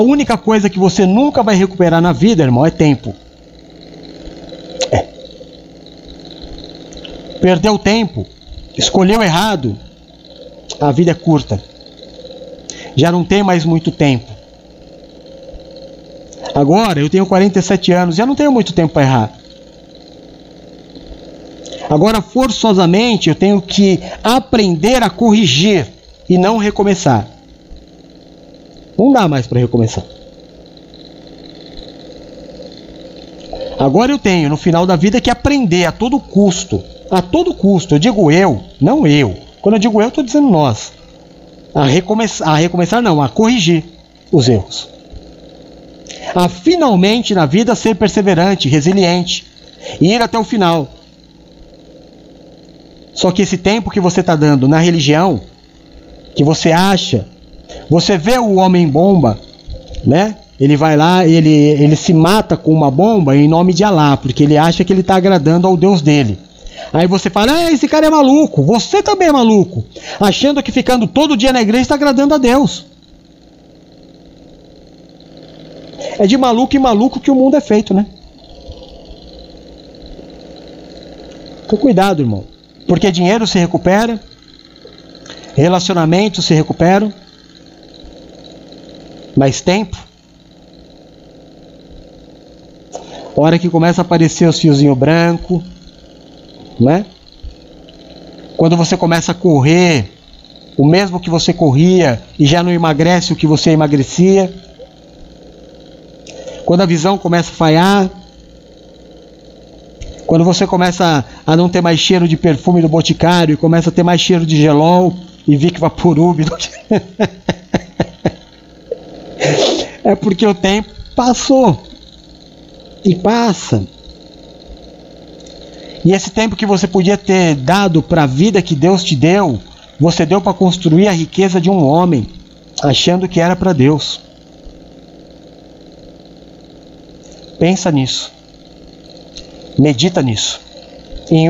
única coisa que você nunca vai recuperar na vida, irmão, é tempo. É. Perdeu tempo, escolheu errado, a vida é curta. Já não tem mais muito tempo. Agora eu tenho 47 anos, já não tenho muito tempo para errar. Agora, forçosamente, eu tenho que aprender a corrigir e não recomeçar. Não dá mais para recomeçar. Agora eu tenho, no final da vida, que aprender a todo custo. A todo custo. Eu digo eu, não eu. Quando eu digo eu, estou dizendo nós. A recomeçar, a recomeçar não, a corrigir os erros. A finalmente na vida ser perseverante, resiliente e ir até o final. Só que esse tempo que você está dando na religião, que você acha, você vê o homem bomba, né? Ele vai lá, ele, ele se mata com uma bomba em nome de Alá, porque ele acha que ele está agradando ao Deus dele. Aí você fala, ah, esse cara é maluco, você também é maluco, achando que ficando todo dia na igreja está agradando a Deus. É de maluco e maluco que o mundo é feito, né? Então cuidado, irmão. Porque dinheiro se recupera, relacionamentos se recuperam, mas tempo. Hora que começa a aparecer os fiozinhos branco, né? Quando você começa a correr o mesmo que você corria e já não emagrece o que você emagrecia. Quando a visão começa a falhar, quando você começa a não ter mais cheiro de perfume do Boticário e começa a ter mais cheiro de gelol e Vic Vaporub. é porque o tempo passou. E passa. E esse tempo que você podia ter dado para a vida que Deus te deu, você deu para construir a riqueza de um homem, achando que era para Deus. Pensa nisso. Medita nisso. Em